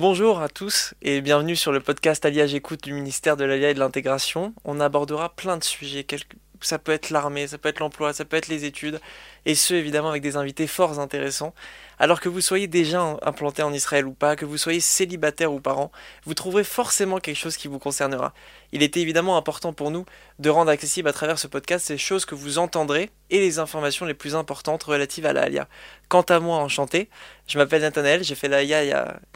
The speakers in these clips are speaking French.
Bonjour à tous et bienvenue sur le podcast Alliage Écoute du ministère de l'Alliage et de l'Intégration. On abordera plein de sujets. Ça peut être l'armée, ça peut être l'emploi, ça peut être les études, et ce évidemment avec des invités forts intéressants. Alors que vous soyez déjà implanté en Israël ou pas, que vous soyez célibataire ou parent, vous trouverez forcément quelque chose qui vous concernera. Il était évidemment important pour nous de rendre accessible à travers ce podcast ces choses que vous entendrez et les informations les plus importantes relatives à la Quant à moi, enchanté, je m'appelle Nathanaël, j'ai fait la il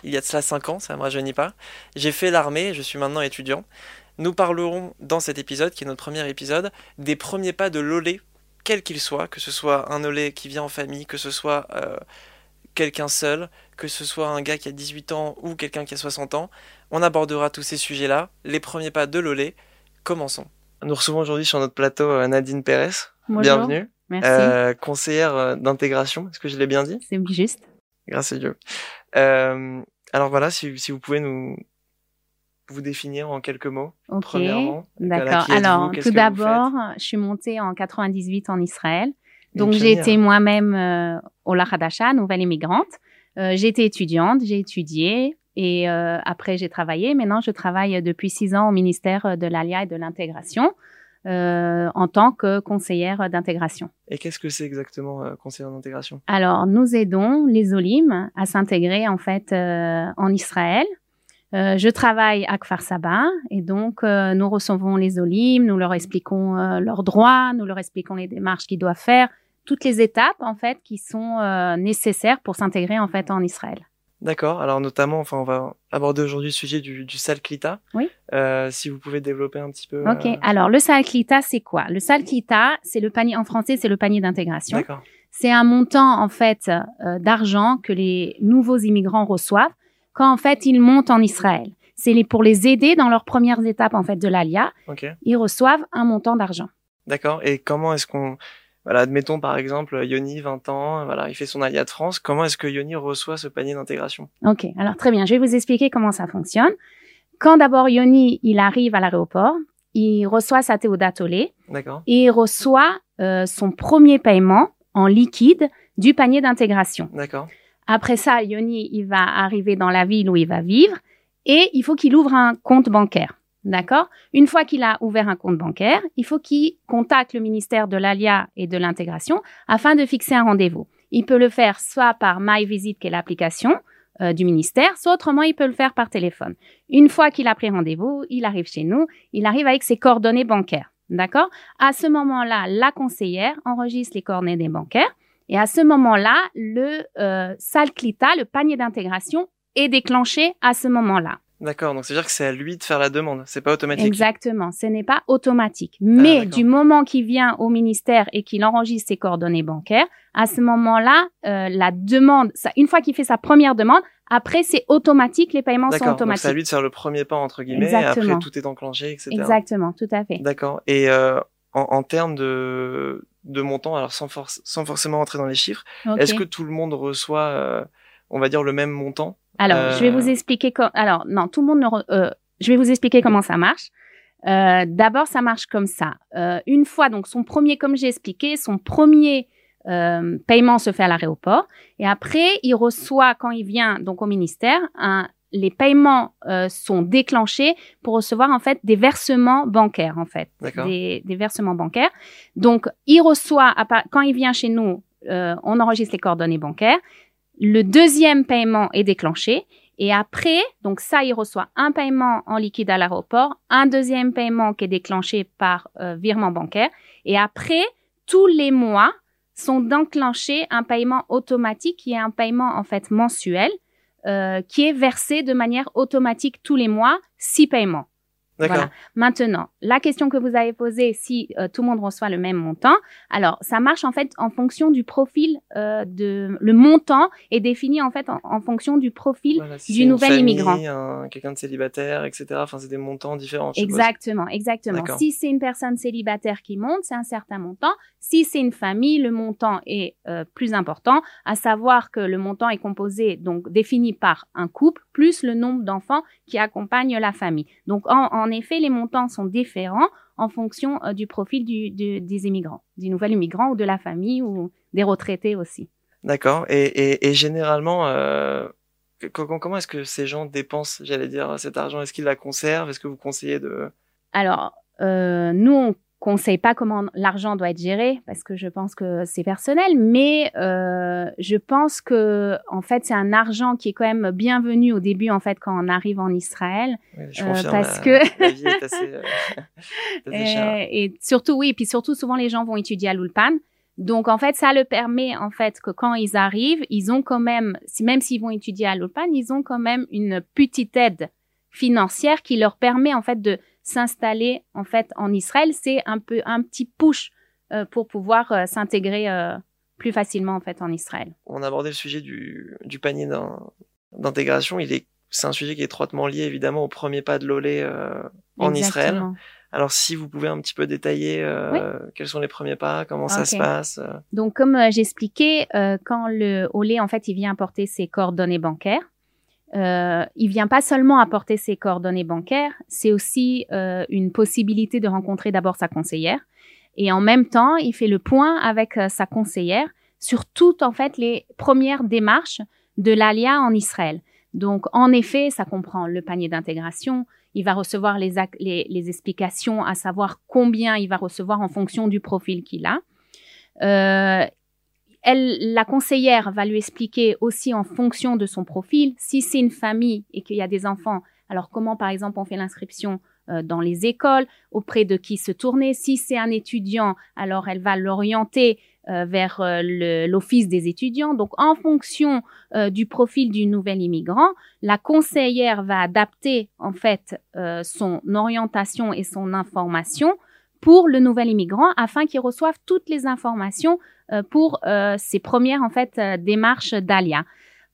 il y a de cela 5 ans, ça ne me rajeunit pas. J'ai fait l'armée, je suis maintenant étudiant. Nous parlerons dans cet épisode, qui est notre premier épisode, des premiers pas de l'olé, quel qu'il soit, que ce soit un olé qui vient en famille, que ce soit euh, quelqu'un seul, que ce soit un gars qui a 18 ans ou quelqu'un qui a 60 ans. On abordera tous ces sujets-là, les premiers pas de l'olé. Commençons. Nous recevons aujourd'hui sur notre plateau euh, Nadine Pérez. Bienvenue. Merci. Euh, conseillère d'intégration, est-ce que je l'ai bien dit? C'est juste. Grâce à Dieu. Euh, alors voilà, si, si, vous pouvez nous vous définir en quelques mots. Ok, d'accord. Alors, tout d'abord, je suis montée en 98 en Israël. Donc j'ai été moi-même euh, au Lahadasha, nouvelle immigrante. Euh, j'ai été étudiante, j'ai étudié et euh, après j'ai travaillé. Maintenant, je travaille depuis six ans au ministère de l'ALIA et de l'intégration euh, en tant que conseillère d'intégration. Et qu'est-ce que c'est exactement conseillère d'intégration? Alors, nous aidons les Olim à s'intégrer en fait en Israël. Je travaille à Kfar Saba et donc nous recevons les Olim, nous leur expliquons leurs droits, nous leur expliquons les démarches qu'ils doivent faire, toutes les étapes en fait qui sont euh, nécessaires pour s'intégrer en fait en Israël. D'accord. Alors notamment, enfin, on va aborder aujourd'hui le sujet du, du salklita. Oui. Euh, si vous pouvez développer un petit peu. Ok. Euh, Alors le salklita, c'est quoi? Le salklita, c'est le panier en français, c'est le panier d'intégration. D'accord. C'est un montant en fait euh, d'argent que les nouveaux immigrants reçoivent quand en fait ils montent en Israël. C'est pour les aider dans leurs premières étapes en fait de l'ALIA. Ok. Ils reçoivent un montant d'argent. D'accord. Et comment est-ce qu'on voilà, admettons par exemple Yoni, 20 ans, voilà, il fait son allié de France. Comment est-ce que Yoni reçoit ce panier d'intégration? Ok, alors très bien, je vais vous expliquer comment ça fonctionne. Quand d'abord Yoni, il arrive à l'aéroport, il reçoit sa théodatolé D'accord. et il reçoit euh, son premier paiement en liquide du panier d'intégration. D'accord. Après ça, Yoni, il va arriver dans la ville où il va vivre et il faut qu'il ouvre un compte bancaire. D'accord? Une fois qu'il a ouvert un compte bancaire, il faut qu'il contacte le ministère de l'ALIA et de l'intégration afin de fixer un rendez-vous. Il peut le faire soit par MyVisit, qui est l'application euh, du ministère, soit autrement, il peut le faire par téléphone. Une fois qu'il a pris rendez-vous, il arrive chez nous, il arrive avec ses coordonnées bancaires. D'accord? À ce moment-là, la conseillère enregistre les coordonnées bancaires et à ce moment-là, le euh, SALCLITA, le panier d'intégration, est déclenché à ce moment-là. D'accord, donc c'est-à-dire que c'est à lui de faire la demande, c'est pas automatique. Exactement, ce n'est pas automatique. Mais ah, du moment qu'il vient au ministère et qu'il enregistre ses coordonnées bancaires, à ce moment-là, euh, la demande, ça, une fois qu'il fait sa première demande, après c'est automatique, les paiements sont automatiques. C'est à lui de faire le premier pas entre guillemets, et après tout est enclenché, etc. Exactement, tout à fait. D'accord. Et euh, en, en, termes de de montant, alors sans, sans forcément entrer dans les chiffres, est-ce que tout le monde reçoit, euh, on va dire, le même montant? Alors, je vais vous euh. expliquer. Alors, non, tout le monde ne. Euh, je vais vous expliquer comment ça marche. Euh, D'abord, ça marche comme ça. Euh, une fois, donc, son premier, comme j'ai expliqué, son premier euh, paiement se fait à l'aéroport, et après, il reçoit quand il vient donc au ministère un, les paiements euh, sont déclenchés pour recevoir en fait des versements bancaires en fait, des, des, versements bancaires. Donc, il reçoit quand il vient chez nous, euh, on enregistre les coordonnées bancaires. Le deuxième paiement est déclenché. Et après, donc ça, il reçoit un paiement en liquide à l'aéroport, un deuxième paiement qui est déclenché par euh, virement bancaire. Et après, tous les mois sont déclenchés un paiement automatique qui est un paiement en fait mensuel qui est versé de manière automatique tous les mois, six paiements. Voilà. Maintenant, la question que vous avez posée, si euh, tout le monde reçoit le même montant, alors ça marche en fait en fonction du profil euh, de le montant est défini en fait en, fonction du profil du nouvel immigrant. Quelqu'un de célibataire, etc. Enfin, c'est des montants différents. Exactement, exactement. Si c'est une personne célibataire qui monte, c'est un certain montant. Si c'est une famille, le montant est euh, plus important, à savoir que le montant est composé donc défini par un couple plus le nombre d'enfants qui accompagnent la famille. Donc en en effet, les montants sont différents en fonction euh, du profil des immigrants, du nouvel immigrant ou de la famille ou des retraités aussi. D'accord. Et, généralement, euh, comment est-ce que ces gens dépensent, j'allais dire, cet argent? Est-ce qu'ils la conservent? Est-ce que vous conseillez de... Alors, euh, nous, on conseille pas comment l'argent doit être géré parce que je pense que c'est personnel, mais euh, je pense que en fait c'est un argent qui est quand même bienvenu au début en fait quand on arrive en Israël oui, je euh, parce que la vie est assez, euh, et, et, surtout oui, puis surtout souvent les gens vont étudier à l'Ulpan. Donc en fait, ça le permet en fait que quand ils arrivent, ils ont quand même, même s'ils vont étudier à l'Ulpan, ils ont quand même une petite aide financière qui leur permet en fait de s'installer en fait en Israël, c'est un peu un petit push euh, pour pouvoir euh, s'intégrer euh, plus facilement en fait en Israël. On a abordé le sujet du, du panier d'intégration. Il est c'est un sujet qui est étroitement lié évidemment au premier pas de l'OLE en Israël. Alors si vous pouvez un petit peu détailler quels sont les premiers pas, comment ça se passe. Donc comme j'expliquais, quand le en fait il vient apporter ses coordonnées bancaires, euh, il vient pas seulement apporter ses coordonnées bancaires, c'est aussi euh, une possibilité de rencontrer d'abord sa conseillère et en même temps, il fait le point avec euh, sa conseillère sur toutes en fait les premières démarches de l'ALIA en Israël. Donc en effet, ça comprend le panier d'intégration, il va recevoir les, les, les, explications à savoir combien il va recevoir en fonction du profil qu'il a. Elle, la conseillère va lui expliquer aussi en fonction de son profil, si c'est une famille et qu'il y a des enfants, alors comment par exemple on fait l'inscription euh, dans les écoles, auprès de qui se tourner. Si c'est un étudiant, alors elle va l'orienter euh, vers euh, l'office des étudiants. Donc en fonction du profil du nouvel immigrant, la conseillère va adapter en fait son orientation et son information pour le nouvel immigrant afin qu'il reçoive toutes les informations pour euh, ces premières en fait euh, démarches d'Alia.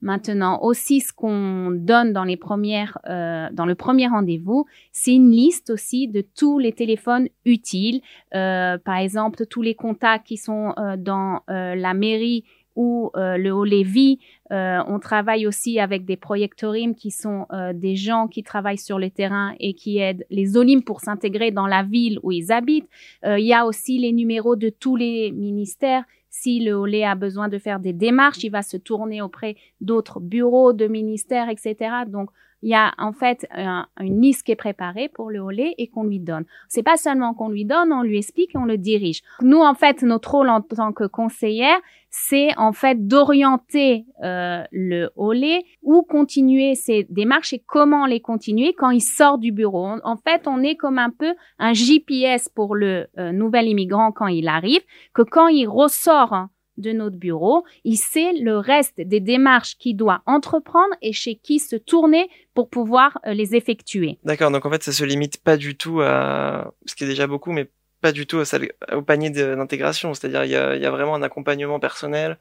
Maintenant aussi, ce qu'on donne dans les premières, dans le premier rendez-vous, c'est une liste aussi de tous les téléphones utiles. par exemple, tous les contacts qui sont dans la mairie ou le haut Lévis. on travaille aussi avec des projectorimes qui sont des gens qui travaillent sur le terrain et qui aident les Olim pour s'intégrer dans la ville où ils habitent. Il y a aussi les numéros de tous les ministères si le Olé a besoin de faire des démarches, il va se tourner auprès d'autres bureaux, de ministères, etc. Donc, il y a en fait une liste qui est préparée pour le Olé et qu'on lui donne. C'est pas seulement qu'on lui donne, on lui explique et on le dirige. Nous, en fait, notre rôle en tant que conseillère, c'est en fait d'orienter euh, le Olé ou continuer ses démarches et comment les continuer quand il sort du bureau. En fait, on est comme un peu un GPS pour le euh, nouvel immigrant quand il arrive, que quand il ressort de notre bureau, il sait le reste des démarches qu'il doit entreprendre et chez qui se tourner pour pouvoir euh, les effectuer. D'accord, donc en fait ça se limite pas du tout à ce qui est déjà beaucoup, mais pas du tout au panier d'intégration. C'est-à-dire il y a, y a, vraiment un accompagnement personnel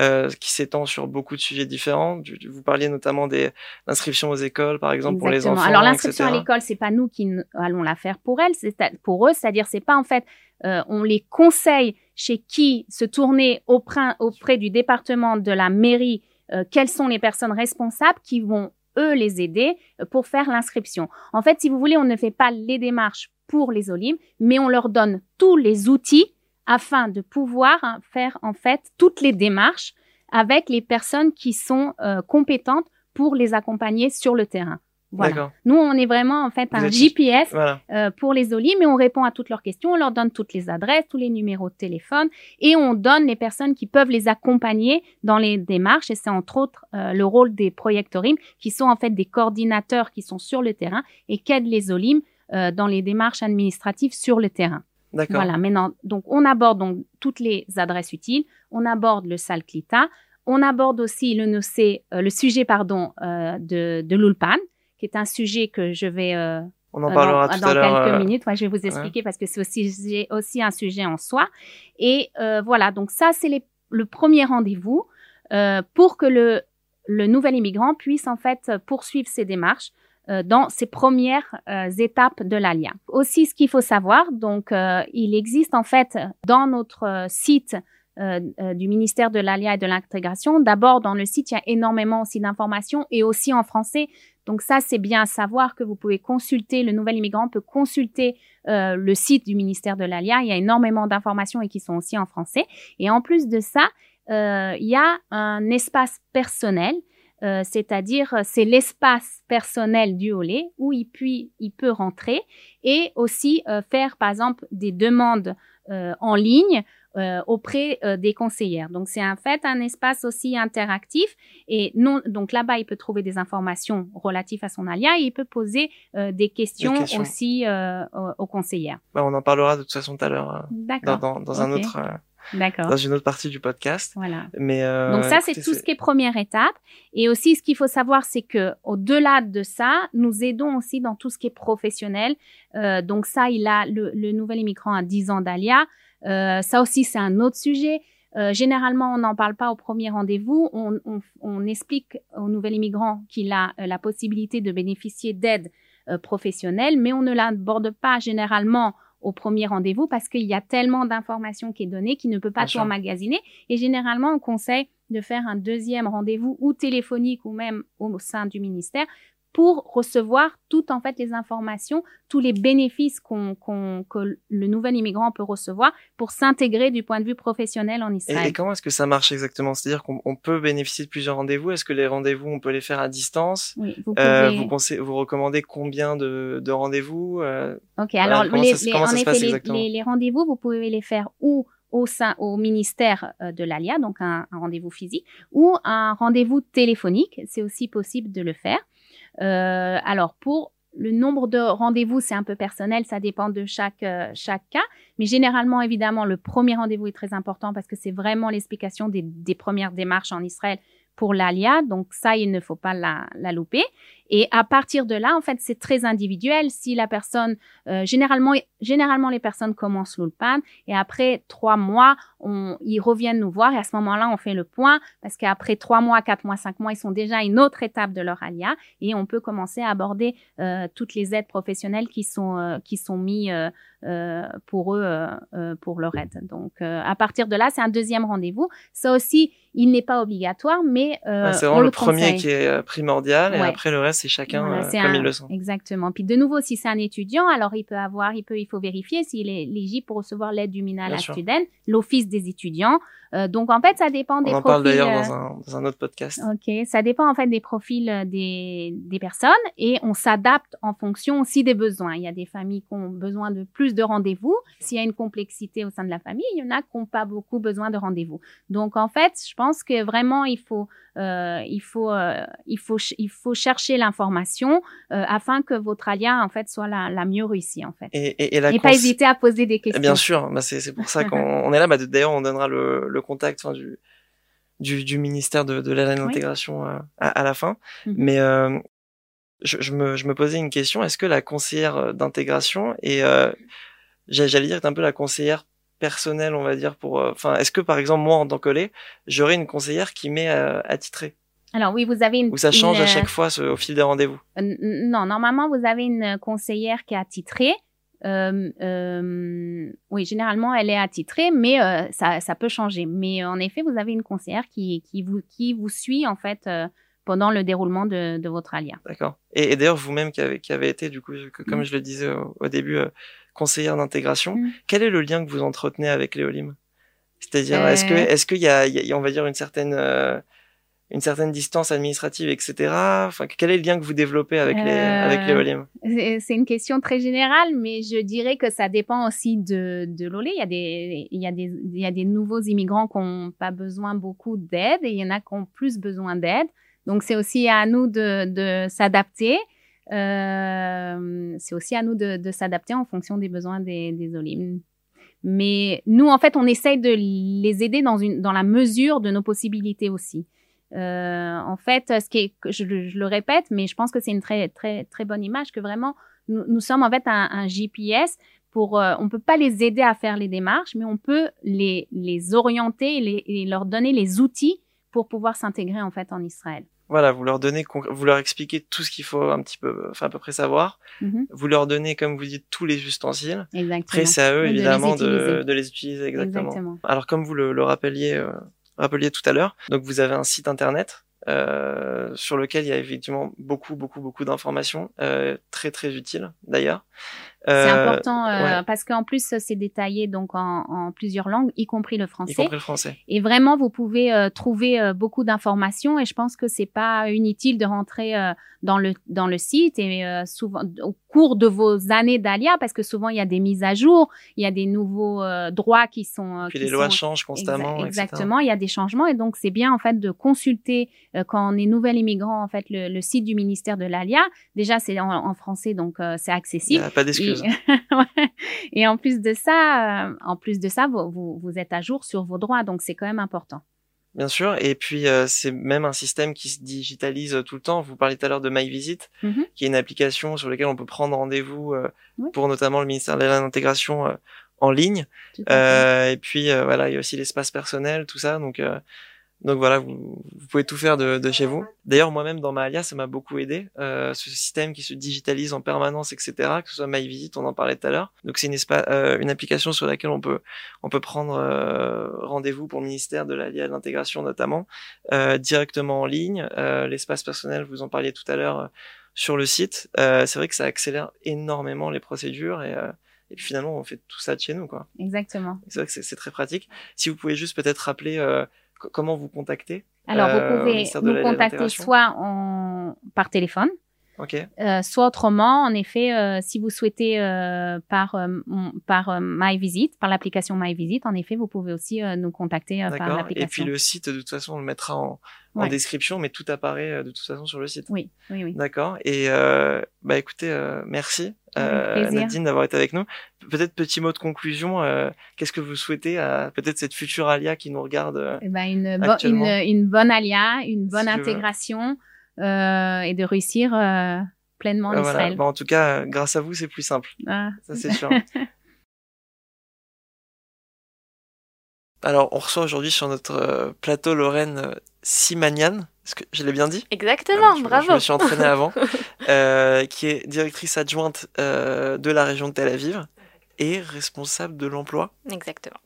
euh, qui s'étend sur beaucoup de sujets différents. Vous parliez notamment des inscriptions aux écoles, par exemple pour les enfants. Alors l'inscription à l'école, c'est pas nous qui allons la faire pour elles, c'est pour eux. C'est-à-dire c'est pas en fait, euh, on les conseille chez qui se tourner auprès, du département de la mairie. Euh, quelles sont les personnes responsables qui vont eux les aider euh, pour faire l'inscription. En fait, si vous voulez, on ne fait pas les démarches pour les Olim, mais on leur donne tous les outils afin de pouvoir hein, faire en fait toutes les démarches avec les personnes qui sont euh, compétentes pour les accompagner sur le terrain. Voilà. Nous, on est vraiment en fait un GPS euh, pour les Olim mais on répond à toutes leurs questions, on leur donne toutes les adresses, tous les numéros de téléphone et on donne les personnes qui peuvent les accompagner dans les démarches. Et c'est entre autres euh, le rôle des projectorimes qui sont en fait des coordinateurs qui sont sur le terrain et qui aident les Olim euh, dans les démarches administratives sur le terrain. D'accord. Voilà, maintenant, donc on aborde donc toutes les adresses utiles, on aborde le Salclita, on aborde aussi le, nocé, le sujet pardon, de, de l'Ulpan, qui est un sujet que je vais... Euh, on en parlera dans, tout à l'heure. quelques minutes, ouais, je vais vous expliquer parce que c'est aussi, aussi un sujet en soi. Et voilà, donc ça, c'est le premier rendez-vous pour que le, le nouvel immigrant puisse en fait poursuivre ses démarches euh, dans ces premières euh, étapes de l'ALIA. Aussi, ce qu'il faut savoir, donc, euh, il existe en fait dans notre site du ministère de l'ALIA et de l'intégration. D'abord, dans le site, il y a énormément aussi d'informations et aussi en français. Donc ça, c'est bien à savoir que vous pouvez consulter, le nouvel immigrant peut consulter le site du ministère de l'ALIA. Il y a énormément d'informations et qui sont aussi en français. Et en plus de ça, il y a un espace personnel euh, c'est-à-dire c'est l'espace personnel du Olé où il, puis, il peut rentrer et aussi faire par exemple des demandes en ligne euh, auprès euh, des conseillères. Donc c'est en fait un espace aussi interactif et non donc là-bas il peut trouver des informations relatives à son alia et il peut poser euh, des, questions aussi aux, conseillères. Bah, on en parlera de toute façon tout à l'heure dans, dans, dans un autre D'accord. Dans une autre partie du podcast. Voilà. Mais donc ça c'est tout ce qui est première étape et aussi ce qu'il faut savoir c'est que au-delà de ça nous aidons aussi dans tout ce qui est professionnel. donc ça il a le, le nouvel immigrant a 10 ans d'ALIA. Euh, ça aussi, c'est un autre sujet. Euh, généralement, on n'en parle pas au premier rendez-vous. On, on, on, explique au nouvel immigrant qu'il a euh, la possibilité de bénéficier d'aide euh, professionnelle, mais on ne l'aborde pas généralement au premier rendez-vous parce qu'il y a tellement d'informations qui est donnée qu'il ne peut pas tout emmagasiner. Et généralement, on conseille de faire un deuxième rendez-vous ou téléphonique ou même au sein du ministère pour recevoir toutes en fait les informations, tous les bénéfices qu'on, que le nouvel immigrant peut recevoir pour s'intégrer du point de vue professionnel en Israël. Et, comment est-ce que ça marche exactement? C'est-à-dire qu'on peut bénéficier de plusieurs rendez-vous? Est-ce que les rendez-vous on peut les faire à distance? Oui, vous euh, pouvez. vous pensez, vous recommandez combien de, de rendez-vous euh, Ok, alors les, les, en effet, les, les rendez-vous, vous pouvez les faire ou au sein au ministère euh, de l'ALIA, donc un, un rendez-vous physique, ou un rendez-vous téléphonique. C'est aussi possible de le faire. Euh, alors pour le nombre de rendez-vous, c'est un peu personnel, ça dépend de chaque, euh, chaque cas. Mais généralement, évidemment, le premier rendez-vous est très important parce que c'est vraiment l'explication des, des, premières démarches en Israël pour l'ALIA. Donc ça, il ne faut pas la, la louper. Et à partir de là, en fait, c'est très individuel. Si la personne, euh, généralement, généralement les personnes commencent l'ulpan et après trois mois, on, ils reviennent nous voir et à ce moment-là, on fait le point parce qu'après trois mois, quatre mois, cinq mois, ils sont déjà à une autre étape de leur alia et on peut commencer à aborder euh, toutes les aides professionnelles qui sont euh, qui sont mis euh, euh pour eux euh, pour leur aide. Donc à partir de là, c'est un deuxième rendez-vous. Ça aussi, il n'est pas obligatoire, mais c'est vraiment le, premier qui est primordial et après le reste c'est chacun euh, comme il le sent. Exactement. Puis de nouveau, si c'est un étudiant, alors il peut avoir, il peut, il faut vérifier s'il est éligible pour recevoir l'aide du Minal Student, l'office des étudiants. Euh, donc en fait, ça dépend des On en parle d'ailleurs dans, euh, un, dans un autre podcast. Ok, ça dépend en fait des profils des, des personnes et on s'adapte en fonction aussi des besoins. Il y a des familles qui ont besoin de plus de rendez-vous. S'il y a une complexité au sein de la famille, il y en a qui n'ont pas beaucoup besoin de rendez-vous. Donc en fait, je pense que vraiment il faut il faut euh, il faut il faut chercher l'information euh, afin que votre alia en fait soit la, la mieux réussie en fait. Et, et, et, la et pas hésiter à poser des questions. Bien sûr, bah c'est pour ça qu'on est là. Bah, D'ailleurs, on donnera le, le contact enfin, du, du, du ministère de, de l'intégration oui. à, à, la fin. Mm -hmm. Mais je, je, me, je me posais une question. Est-ce que la conseillère d'intégration et j'allais dire est un peu la conseillère personnelle, on va dire, pour. Euh, enfin, est-ce que par exemple moi en tant que lait, j'aurais une conseillère qui m'est euh, attitrée? Alors oui, vous avez une... Ou ça change à chaque fois au fil des rendez-vous? Non, normalement, vous avez une conseillère qui est attitrée. Euh, euh, oui, généralement, elle est attitrée, mais euh, ça, ça peut changer. Mais en effet, vous avez une conseillère qui, qui, vous, qui vous suit, en fait, pendant le déroulement de, de votre alia. D'accord. Et, et d'ailleurs, vous-même qui avez, qui avez été, du coup, que, comme mmh. je le disais au, au début, conseillère d'intégration. Mmh. Quel est le lien que vous entretenez avec Léolim? C'est-à-dire, euh... est-ce que, est-ce qu'il y, y a, on va dire, une certaine, euh, une certaine distance administrative, etc. Enfin, quel est le lien que vous développez avec les, euh... avec Léolim? C'est une question très générale, mais je dirais que ça dépend aussi de, de l'olé. Il y a des, il y a des, il y a des nouveaux immigrants qui n'ont pas besoin beaucoup d'aide et il y en a qui ont plus besoin d'aide. Donc, c'est aussi à nous de, de s'adapter. Euh, c'est aussi à nous de, s'adapter en fonction des besoins des, des. Mais nous, en fait, on essaye de les aider dans, une, dans la mesure de nos possibilités aussi. Euh, en fait, ce qui je, le répète, mais je pense que c'est une très très très bonne image que vraiment nous, sommes en fait un, GPS pour. Euh, on peut pas les aider à faire les démarches, mais on peut les orienter et, et leur donner les outils pour pouvoir s'intégrer en fait en Israël voilà, vous leur donnez, vous leur expliquez tout ce qu'il faut un petit peu, enfin à peu près savoir. Mm -hmm. Vous leur donnez, comme vous dites, tous les ustensiles. Exactement. Après, c'est à eux évidemment de les, de, de les utiliser exactement. exactement. Alors comme vous le, le rappeliez, euh, rappeliez tout à l'heure, donc vous avez un site internet euh, sur lequel il y a effectivement beaucoup, beaucoup, beaucoup d'informations, euh, très, très utiles d'ailleurs. C'est important euh, parce qu'en plus c'est détaillé donc en, en, plusieurs langues, y compris le français. Y compris le français. Et vraiment, vous pouvez euh, trouver euh, beaucoup d'informations. Et je pense que c'est pas inutile de rentrer dans le dans le site et souvent au cours de vos années d'Alia, parce que souvent il y a des mises à jour, il y a des nouveaux droits qui sont. Puis les lois changent constamment. exactement, il y a des changements et donc c'est bien en fait de consulter quand on est nouvel immigrant en fait le, le site du ministère de l'Alia. Déjà c'est en, en, français donc c'est accessible. Il a pas d'excuses. Et en plus de ça, euh, en plus de ça, vous, vous, êtes à jour sur vos droits, donc c'est quand même important. Bien sûr, et puis euh, c'est même un système qui se digitalise tout le temps. Vous parliez tout à l'heure de MyVisit, mm qui est une application sur laquelle on peut prendre rendez-vous euh, pour notamment le ministère de l'intégration en ligne. et puis voilà, il y a aussi l'espace personnel, tout ça. Donc donc voilà, vous, vous, pouvez tout faire de, de chez vous. D'ailleurs, moi-même dans ma ça m'a beaucoup aidé. Euh, ce système qui se digitalise en permanence, etc. Que ce soit MyVisit, on en parlait tout à l'heure. Donc c'est une, euh, une application sur laquelle on peut on peut prendre euh, rendez-vous pour le ministère de l'Alliance de l'intégration notamment euh, directement en ligne. Euh, l'espace personnel, vous en parliez tout à l'heure sur le site. c'est vrai que ça accélère énormément les procédures et et puis finalement on fait tout ça de chez nous quoi. Exactement. C'est vrai que c'est très pratique. Si vous pouvez juste peut-être rappeler comment vous contacter Alors, vous euh, pouvez nous contacter soit en, par téléphone, euh, soit autrement, en effet, euh, si vous souhaitez euh, par par MyVisit, par l'application MyVisit, en effet, vous pouvez aussi nous contacter par l'application. Et puis le site, de toute façon, on le mettra en, en description, mais tout apparaît de toute façon sur le site. Oui, oui, oui. D'accord. Et bah écoutez, merci Nadine d'avoir été avec nous. Peut-être petit mot de conclusion. Qu'est-ce que vous souhaitez à peut-être cette future Alia qui nous regarde eh ben, une, une, une, bonne Alia, une bonne intégration. Euh, et de réussir euh, pleinement en Israël. Bah, en tout cas, grâce à vous, c'est plus simple. Ah. Ça, c'est sûr. Alors, on reçoit aujourd'hui sur notre euh, plateau Lorraine Simanian. Est-ce que je l'ai bien dit? Exactement, ah, bravo. Je me suis entraîné avant. euh, qui est directrice adjointe euh, de la région de Tel Aviv et responsable de l'emploi. Exactement.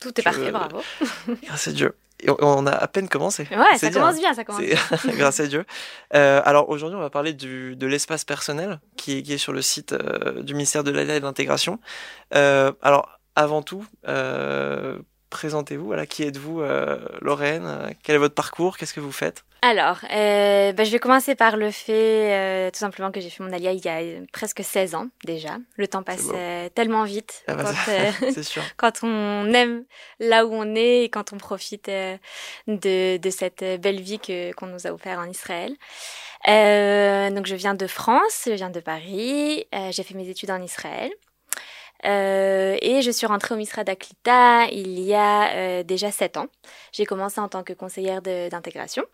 Tout est parfait, bravo. Grâce à Dieu on a à peine commencé. Ouais, ça commence bien, ça commence bien. Grâce à Dieu. Euh, alors aujourd'hui, on va parler du, de l'espace personnel qui est, qui est, sur le site euh, du ministère de l'Alliance et de l'Intégration. Euh, alors avant tout, présentez-vous. Voilà, qui êtes-vous, euh, Lorraine Quel est votre parcours Qu'est-ce que vous faites? Alors, euh, bah, je vais commencer par le fait, euh, tout simplement, que j'ai fait mon alia il y a presque 16 ans déjà. Le temps passe tellement vite ah bah, quand, sûr. quand on aime là où on est et quand on profite de, de, cette belle vie que qu'on nous a offert en Israël. donc, je viens de France, je viens de Paris. j'ai fait mes études en Israël. Euh, et je suis rentrée au Misra d'Aklita il y a euh, déjà sept ans. J'ai commencé en tant que conseillère d'intégration.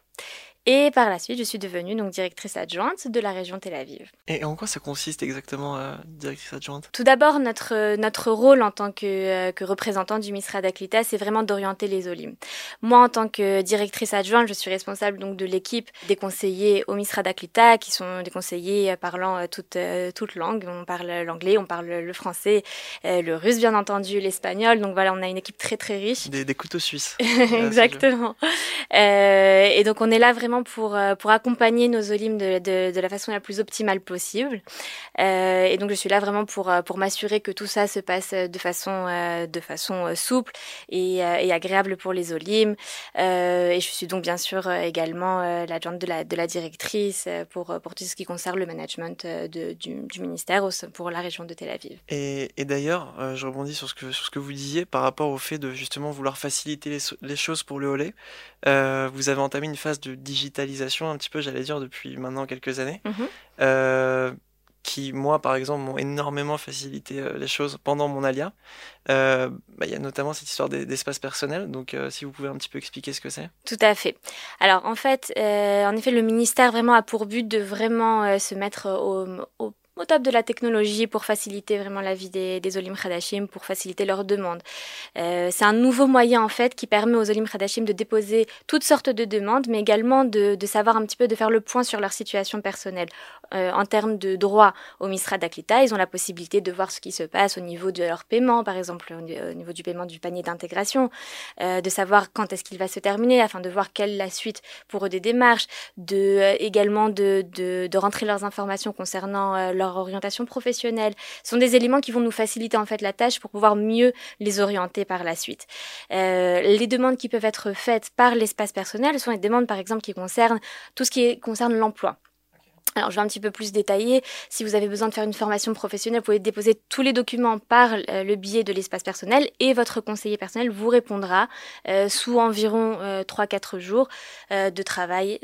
Et par la suite, je suis devenue donc directrice adjointe de la région Tel Aviv. Et en quoi ça consiste exactement, euh, directrice adjointe? Tout d'abord, notre, notre rôle en tant que, euh, que représentant du Misra d'Aklita, c'est vraiment d'orienter les Olim. Moi, en tant que directrice adjointe, je suis responsable donc de l'équipe des conseillers au Misra d'Aklita, qui sont des conseillers parlant euh, toutes toute langues. On parle l'anglais, on parle le français, le russe bien entendu, l'espagnol. Donc voilà, on a une équipe très très riche. Des, des couteaux suisses. exactement. Et donc on est là vraiment pour, euh, pour accompagner nos Olim de, de, la façon la plus optimale possible. Euh, et donc je suis là vraiment pour, euh, pour m'assurer que tout ça se passe de façon, euh, de façon souple et, agréable pour les Olim. et je suis donc bien sûr également l'adjointe de la, de la directrice pour, pour tout ce qui concerne le management de, du, ministère pour la région de Tel Aviv. Et, d'ailleurs, je rebondis sur ce, que, sur ce que vous disiez par rapport au fait de justement vouloir faciliter les, choses pour le Olé. vous avez entamé une phase de digitalisation un petit peu, j'allais dire, depuis maintenant quelques années, mhm. euh, qui, moi, par exemple, m'ont énormément facilité euh, les choses pendant mon alia. Euh, bah, il y a notamment cette histoire d'espace personnel, donc si vous pouvez un petit peu expliquer ce que c'est. Tout à fait. Alors, en fait, en effet, le ministère vraiment a pour but de vraiment se mettre au, au au top de la technologie pour faciliter vraiment la vie des, Olim Khadashim, pour faciliter leurs demandes. Euh, c'est un nouveau moyen en fait qui permet aux Olim Khadashim de déposer toutes sortes de demandes, mais également de, savoir un petit peu, de faire le point sur leur situation personnelle. Euh, en termes de droit au Misra d'Aklita, ils ont la possibilité de voir ce qui se passe au niveau de leur paiement, par exemple au niveau du paiement du panier d'intégration, euh, de savoir quand est-ce qu'il va se terminer, afin de voir quelle est la suite pour eux des démarches, de également de, de, rentrer leurs informations concernant leur orientation professionnelle. Sont des éléments qui vont nous faciliter en fait la tâche pour pouvoir mieux les orienter par la suite. Euh, les demandes qui peuvent être faites par l'espace personnel sont des demandes par exemple qui concernent tout ce qui concerne l'emploi. Alors, je vais un petit peu plus détailler. Si vous avez besoin de faire une formation professionnelle, vous pouvez déposer tous les documents par euh, le biais de l'espace personnel et votre conseiller personnel vous répondra euh, sous environ euh, 3-4 jours euh, de travail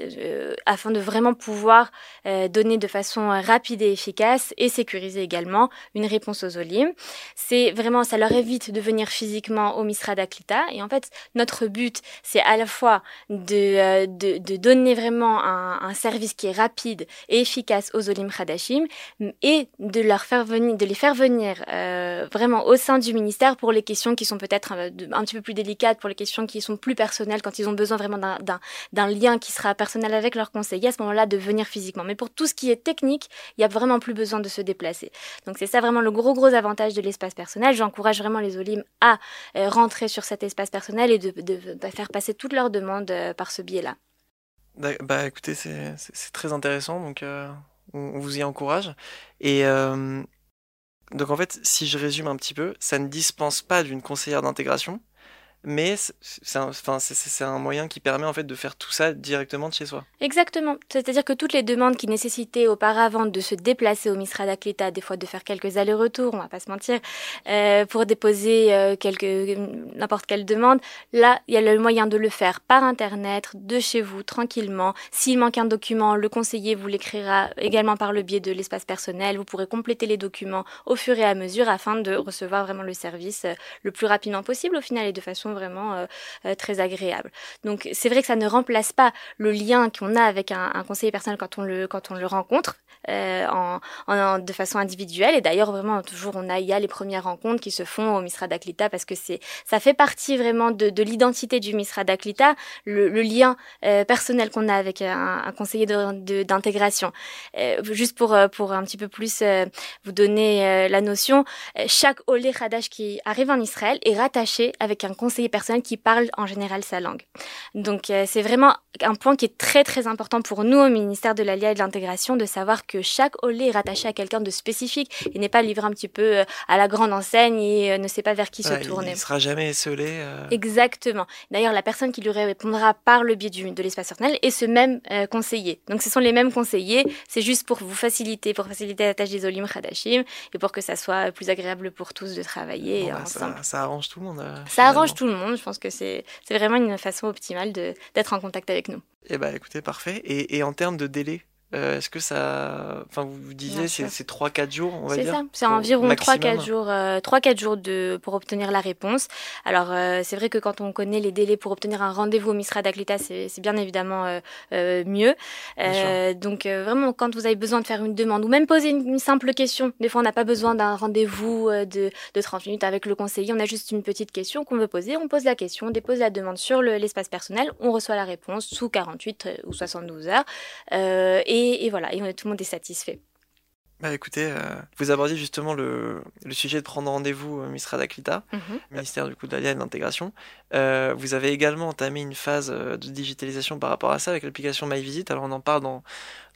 afin de vraiment pouvoir donner de façon rapide et efficace et sécuriser également une réponse aux OLIM. C'est vraiment, ça leur évite de venir physiquement au Misra d'Aklita. Et en fait, notre but, c'est à la fois de, de, donner vraiment un, un service qui est rapide et efficace aux Olim Khadashim et de leur faire venir, de les faire venir euh, vraiment au sein du ministère pour les questions qui sont peut-être un, un, petit peu plus délicates, pour les questions qui sont plus personnelles, quand ils ont besoin vraiment d'un lien qui sera personnel avec leur conseiller, à ce moment-là de venir physiquement. Mais pour tout ce qui est technique, il n'y a vraiment plus besoin de se déplacer. Donc c'est ça vraiment le gros gros avantage de l'espace personnel. J'encourage vraiment les Olim à euh, rentrer sur cet espace personnel et de, faire passer toutes leurs demandes euh, par ce biais-là. Bah écoutez, c'est très intéressant, donc euh, on, vous y encourage. Et euh, donc en fait, si je résume un petit peu, ça ne dispense pas d'une conseillère d'intégration, mais c'est un, moyen qui permet en fait de faire tout ça directement de chez soi. Exactement. C'est-à-dire que toutes les demandes qui nécessitaient auparavant de se déplacer au Misra d'Aklita, des fois de faire quelques allers-retours, on va pas se mentir, euh, pour déposer euh, n'importe quelle demande, là il y a le moyen de le faire par internet, de chez vous, tranquillement. S'il manque un document, le conseiller vous l'écrira également par le biais de l'espace personnel. Vous pourrez compléter les documents au fur et à mesure afin de recevoir vraiment le service euh, le plus rapidement possible au final et de façon vraiment euh, euh, très agréable. Donc c'est vrai que ça ne remplace pas le lien qu'on a avec un, conseiller personnel quand on le quand on le rencontre euh, en, de façon individuelle. Et d'ailleurs vraiment toujours on a il y a les premières rencontres qui se font au Misra d'Aklita parce que c'est ça fait partie vraiment de, de l'identité du Misra d'Aklita, le, lien personnel qu'on a avec un, conseiller d'intégration. Juste pour pour un petit peu plus vous donner la notion, chaque Olé Hadash qui arrive en Israël est rattaché avec un conseiller personnes qui parlent en général sa langue. Donc euh, c'est vraiment un point qui est très très important pour nous au ministère de l'Alia et de l'intégration de savoir que chaque olé est rattaché à quelqu'un de spécifique et n'est pas livré un petit peu euh, à la grande enseigne et euh, ne sait pas vers qui se tourner. Il ne sera jamais esselé. Euh... Exactement. D'ailleurs, la personne qui lui répondra par le biais du, de l'espace personnel est ce même euh, conseiller. Donc ce sont les mêmes conseillers, c'est juste pour vous faciliter, pour faciliter la tâche des Olim Khadashim et pour que ça soit plus agréable pour tous de travailler bon, bah, ensemble. Ça, ça, arrange tout le monde. ça arrange tout Je pense que c'est vraiment une façon optimale d'être en contact avec nous. Eh ben, écoutez, parfait. Et, et en termes de délai, euh, est-ce que ça. Enfin, vous, vous disiez, c'est 3-4 jours, on va dire C'est ça, c'est environ 3-4 jours, euh, 3-4 jours de, pour obtenir la réponse. Alors, euh, c'est vrai que quand on connaît les délais pour obtenir un rendez-vous au Misra d'Aklita, c'est bien évidemment euh, mieux. Bien donc, vraiment, quand vous avez besoin de faire une demande ou même poser une, une simple question, des fois, on n'a pas besoin d'un rendez-vous de, de 30 minutes avec le conseiller, on a juste une petite question qu'on veut poser, on pose la question, on dépose la demande sur l'espace le, personnel, on reçoit la réponse sous 48 ou 72 heures. et et, et, voilà, et tout le monde est satisfait. Bah écoutez, euh, vous abordiez justement le, le sujet de prendre rendez-vous au Misra d'Aklita, mm -hmm. ministère du coup de l'Alliance et de l'intégration. Euh, vous avez également entamé une phase de digitalisation par rapport à ça avec l'application MyVisit. Alors on en parle dans,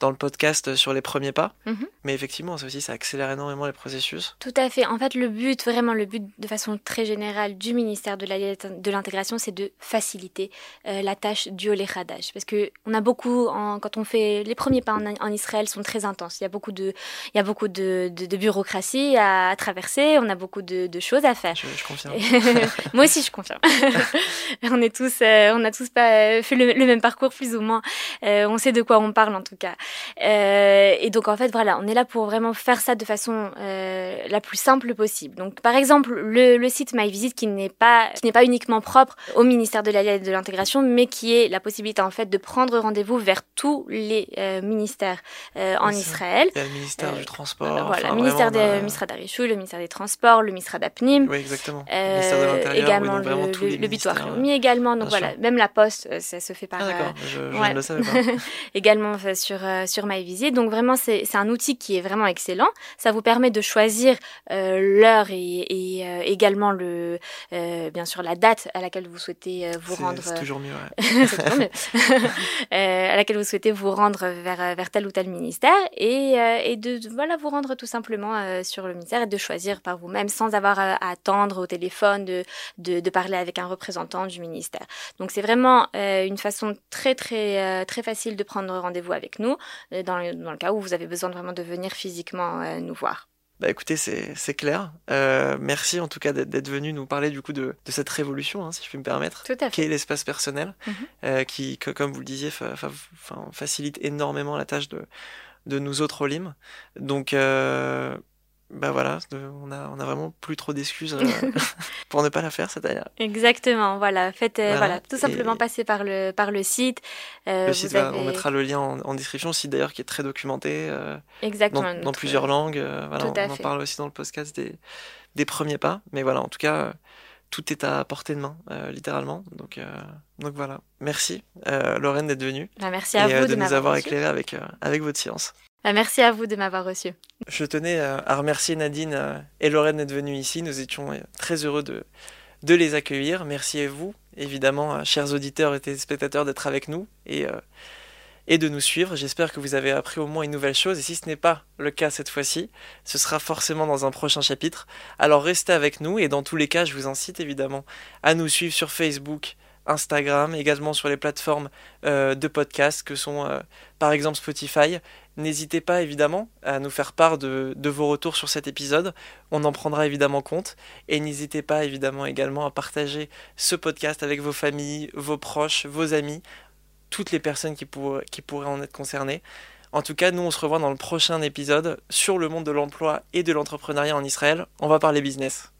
dans le podcast sur les premiers pas, mm -hmm. mais effectivement ça aussi ça accélère énormément les processus. Tout à fait. En fait le but, vraiment le but de façon très générale du ministère de l'intégration, c'est de faciliter euh, la tâche du Olechadage. Parce que on a beaucoup, en, quand on fait les premiers pas en, en Israël sont très intenses. Il y a beaucoup de il y a beaucoup de, de, de bureaucratie à, à, traverser, on a beaucoup de, de choses à faire. Je, je confirme. Moi aussi, je confirme. on est tous, euh, on a tous pas fait le, le, même parcours plus ou moins. Euh, on sait de quoi on parle en tout cas. Euh, et donc en fait, voilà, on est là pour vraiment faire ça de façon euh, la plus simple possible. Donc par exemple, le, le site MyVisit qui n'est pas, qui n'est pas uniquement propre au ministère de l'Alliance et de l'intégration, mais qui est la possibilité en fait de prendre rendez-vous vers tous les euh, ministères en Israël. Il y a le ministère du transport. Voilà, enfin, le ministère, des, euh... ministère d'Arichou, le ministère des Transports, le ministère d'Apnim. Oui, exactement. Le ministère de également oui, le, le, le Bitoire également. Donc voilà, sûr. même la Poste, ça se fait par. Ah, d'accord, je, je ouais. ne le savais pas. également sur, sur MyVisit. Donc vraiment, c'est un outil qui est vraiment excellent. Ça vous permet de choisir l'heure et, et également le, bien sûr la date à laquelle vous souhaitez vous rendre. C'est toujours mieux. toujours mieux. à laquelle vous souhaitez vous rendre vers, vers tel ou tel ministère et, et de voilà vous rendre tout simplement sur le ministère et de choisir par vous-même sans avoir à, attendre au téléphone de, de, de, parler avec un représentant du ministère. Donc c'est vraiment une façon très très très facile de prendre rendez-vous avec nous dans le, dans le cas où vous avez besoin vraiment de venir physiquement nous voir. Bah écoutez, c'est clair. Euh, merci en tout cas d'être venu nous parler du coup de, de cette révolution, hein, si je puis me permettre, tout à fait. qui est l'espace personnel, mm-hmm. euh, qui, comme vous le disiez, facilite énormément la tâche de, de nous autres Olim. Donc, euh, bah voilà, on a, on a vraiment plus trop d'excuses euh, pour ne pas la faire cette année. Exactement, voilà, faites, euh, voilà. tout simplement passer par le, par le site. Euh, le site on mettra le lien en, description, site d'ailleurs qui est très documenté. Exactement. Dans, plusieurs langues. voilà, on, en parle aussi dans le podcast des, des premiers pas. Mais voilà, en tout cas, tout est à portée de main, littéralement. Donc, donc voilà, merci Lorraine d'être venue. Bah, merci à vous de, nous avoir éclairé avec, avec votre science. Bah, merci à vous de m'avoir reçu. Je tenais à remercier Nadine euh, et Lorraine d'être venues ici. Nous étions euh, très heureux de, les accueillir. Merci à vous, évidemment, chers auditeurs et téléspectateurs, d'être avec nous et, euh, et de nous suivre. J'espère que vous avez appris au moins une nouvelle chose. Et si ce n'est pas le cas cette fois-ci, ce sera forcément dans un prochain chapitre. Alors restez avec nous et dans tous les cas, je vous incite évidemment à nous suivre sur Facebook, Instagram, également sur les plateformes de podcast que sont par exemple Spotify. N'hésitez pas évidemment à nous faire part de, vos retours sur cet épisode. On en prendra évidemment compte. Et n'hésitez pas évidemment également à partager ce podcast avec vos familles, vos proches, vos amis, toutes les personnes qui, qui pourraient en être concernées. En tout cas, nous, on se revoit dans le prochain épisode sur le monde de l'emploi et de l'entrepreneuriat en Israël. On va parler business.